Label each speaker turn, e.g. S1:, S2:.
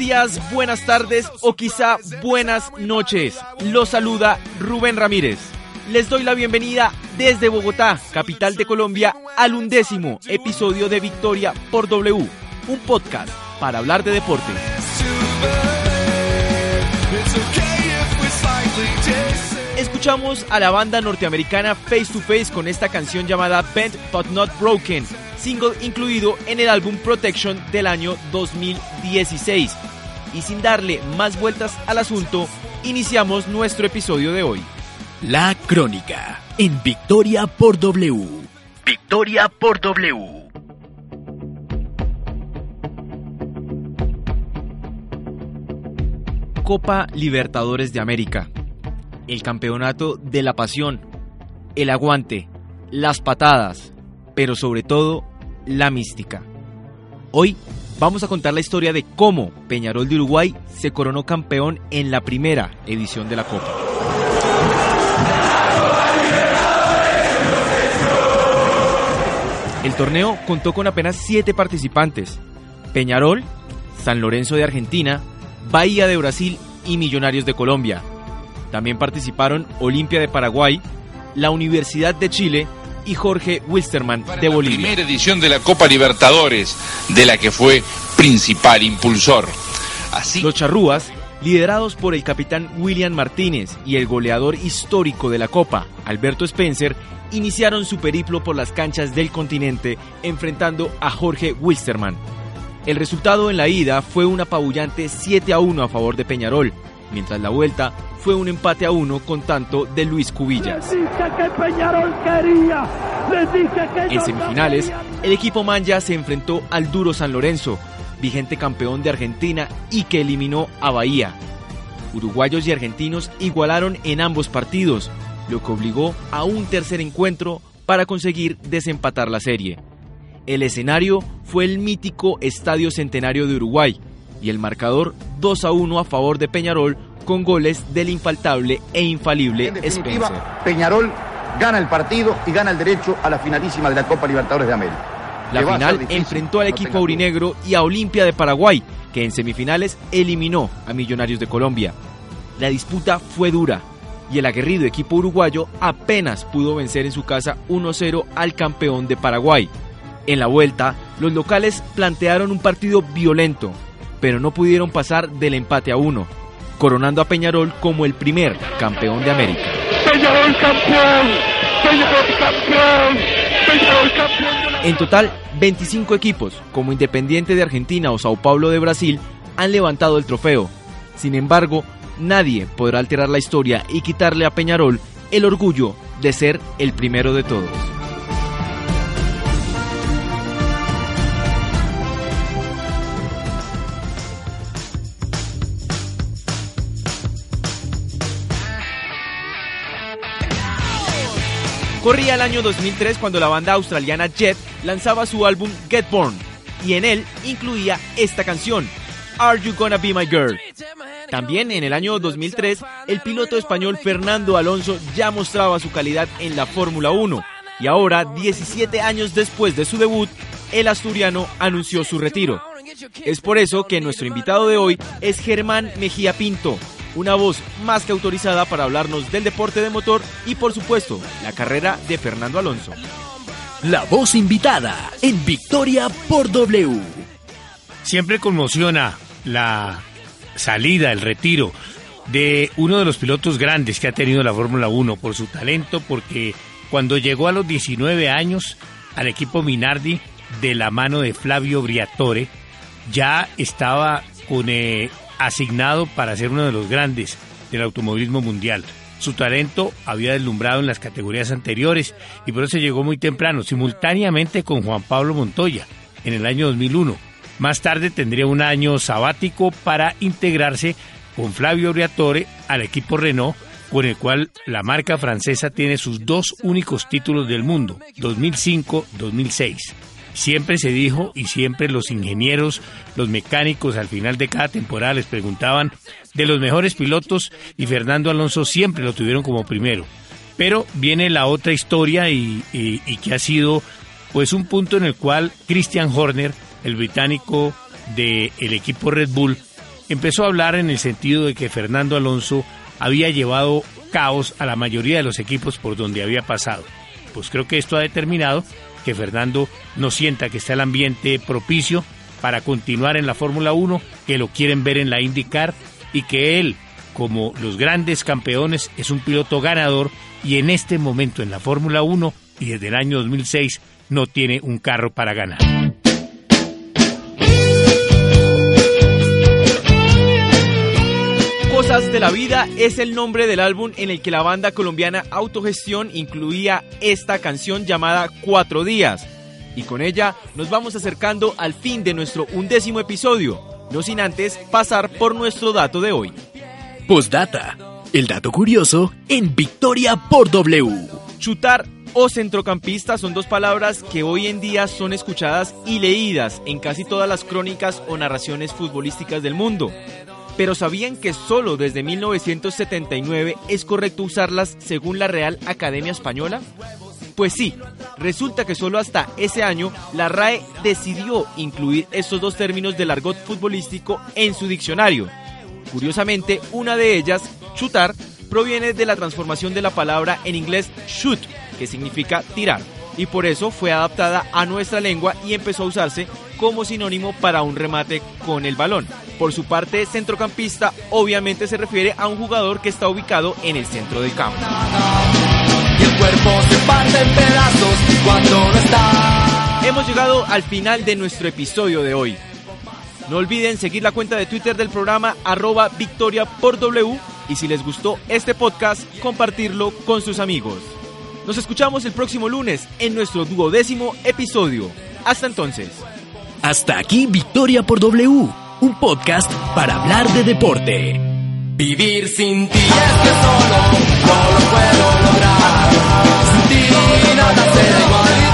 S1: días, buenas tardes o quizá buenas noches. Los saluda Rubén Ramírez. Les doy la bienvenida desde Bogotá, capital de Colombia, al undécimo episodio de Victoria por W, un podcast para hablar de deporte. Escuchamos a la banda norteamericana Face to Face con esta canción llamada Bent But Not Broken, single incluido en el álbum Protection del año 2016. Y sin darle más vueltas al asunto, iniciamos nuestro episodio de hoy.
S2: La Crónica en Victoria por W. Victoria por W.
S1: Copa Libertadores de América. El campeonato de la pasión, el aguante, las patadas, pero sobre todo la mística. Hoy vamos a contar la historia de cómo Peñarol de Uruguay se coronó campeón en la primera edición de la Copa. El torneo contó con apenas siete participantes. Peñarol, San Lorenzo de Argentina, Bahía de Brasil y Millonarios de Colombia. También participaron Olimpia de Paraguay, la Universidad de Chile y Jorge Wilstermann de Bolivia.
S3: La primera edición de la Copa Libertadores, de la que fue principal impulsor.
S1: Así... Los charrúas, liderados por el capitán William Martínez y el goleador histórico de la Copa, Alberto Spencer, iniciaron su periplo por las canchas del continente enfrentando a Jorge Wilstermann. El resultado en la ida fue un apabullante 7 a 1 a favor de Peñarol, mientras la vuelta fue un empate a 1 con tanto de Luis Cubillas. En semifinales, el equipo Manja se enfrentó al duro San Lorenzo, vigente campeón de Argentina y que eliminó a Bahía. Uruguayos y argentinos igualaron en ambos partidos, lo que obligó a un tercer encuentro para conseguir desempatar la serie. El escenario fue el mítico Estadio Centenario de Uruguay y el marcador 2 a 1 a favor de Peñarol con goles del infaltable e infalible
S4: en Spencer. Peñarol gana el partido y gana el derecho a la finalísima de la Copa Libertadores de América.
S1: La final enfrentó al equipo aurinegro y a Olimpia de Paraguay, que en semifinales eliminó a Millonarios de Colombia. La disputa fue dura y el aguerrido equipo uruguayo apenas pudo vencer en su casa 1-0 al campeón de Paraguay. En la vuelta, los locales plantearon un partido violento, pero no pudieron pasar del empate a uno, coronando a Peñarol como el primer campeón de América.
S5: Peñarol campeón, Peñarol campeón, Peñarol campeón.
S1: En total, 25 equipos, como Independiente de Argentina o Sao Paulo de Brasil, han levantado el trofeo. Sin embargo, nadie podrá alterar la historia y quitarle a Peñarol el orgullo de ser el primero de todos. Corría el año 2003 cuando la banda australiana Jet lanzaba su álbum Get Born y en él incluía esta canción, Are You Gonna Be My Girl? También en el año 2003, el piloto español Fernando Alonso ya mostraba su calidad en la Fórmula 1 y ahora, 17 años después de su debut, el asturiano anunció su retiro. Es por eso que nuestro invitado de hoy es Germán Mejía Pinto, una voz más que autorizada para hablarnos del deporte de motor y por supuesto la carrera de Fernando Alonso.
S2: La voz invitada en Victoria por W.
S6: Siempre conmociona la salida, el retiro de uno de los pilotos grandes que ha tenido la Fórmula 1 por su talento, porque cuando llegó a los 19 años al equipo Minardi de la mano de Flavio Briatore, ya estaba eh, asignado para ser uno de los grandes del automovilismo mundial. Su talento había deslumbrado en las categorías anteriores y por eso llegó muy temprano, simultáneamente con Juan Pablo Montoya, en el año 2001. Más tarde tendría un año sabático para integrarse con Flavio Briatore al equipo Renault, con el cual la marca francesa tiene sus dos únicos títulos del mundo, 2005-2006. Siempre se dijo y siempre los ingenieros, los mecánicos al final de cada temporada les preguntaban de los mejores pilotos y Fernando Alonso siempre lo tuvieron como primero. Pero viene la otra historia y, que ha sido pues un punto en el cual Christian Horner, el británico del equipo Red Bull, empezó a hablar en el sentido de que Fernando Alonso había llevado caos a la mayoría de los equipos por donde había pasado. Pues creo que esto ha determinado que Fernando no sienta que está el ambiente propicio para continuar en la Fórmula 1, que lo quieren ver en la IndyCar y que él, como los grandes campeones, es un piloto ganador y en este momento en la Fórmula 1 y desde el año 2006 no tiene un carro para ganar.
S1: Cosas de la Vida es el nombre del álbum en el que la banda colombiana Autogestión incluía esta canción llamada Cuatro Días. Y con ella nos vamos acercando al fin de nuestro undécimo episodio, no sin antes pasar por nuestro dato de hoy.
S2: Postdata. El dato curioso en Victoria por W.
S1: Chutar o centrocampista son dos palabras que hoy en día son escuchadas y leídas en casi todas las crónicas o narraciones futbolísticas del mundo. Pero ¿sabían que solo desde 1979 es correcto usarlas según la Real Academia Española? Pues sí, resulta que solo hasta ese año la RAE decidió incluir estos dos términos del argot futbolístico en su diccionario. Curiosamente, una de ellas, chutar, proviene de la transformación de la palabra en inglés shoot, que significa tirar, y por eso fue adaptada a nuestra lengua y empezó a usarse como sinónimo para un remate con el balón. Por su parte, centrocampista obviamente se refiere a un jugador que está ubicado en el centro del campo.
S7: el cuerpo se parte en pedazos cuando no está.
S1: Hemos llegado al final de nuestro episodio de hoy. No olviden seguir la cuenta de Twitter del programa arroba victoria por W y si les gustó este podcast, compartirlo con sus amigos. Nos escuchamos el próximo lunes en nuestro duodécimo episodio. Hasta entonces.
S2: Hasta aquí Victoria por W, un podcast para hablar de deporte.
S7: Vivir sin ti es que solo no lo puedo lograr. Sin ti nada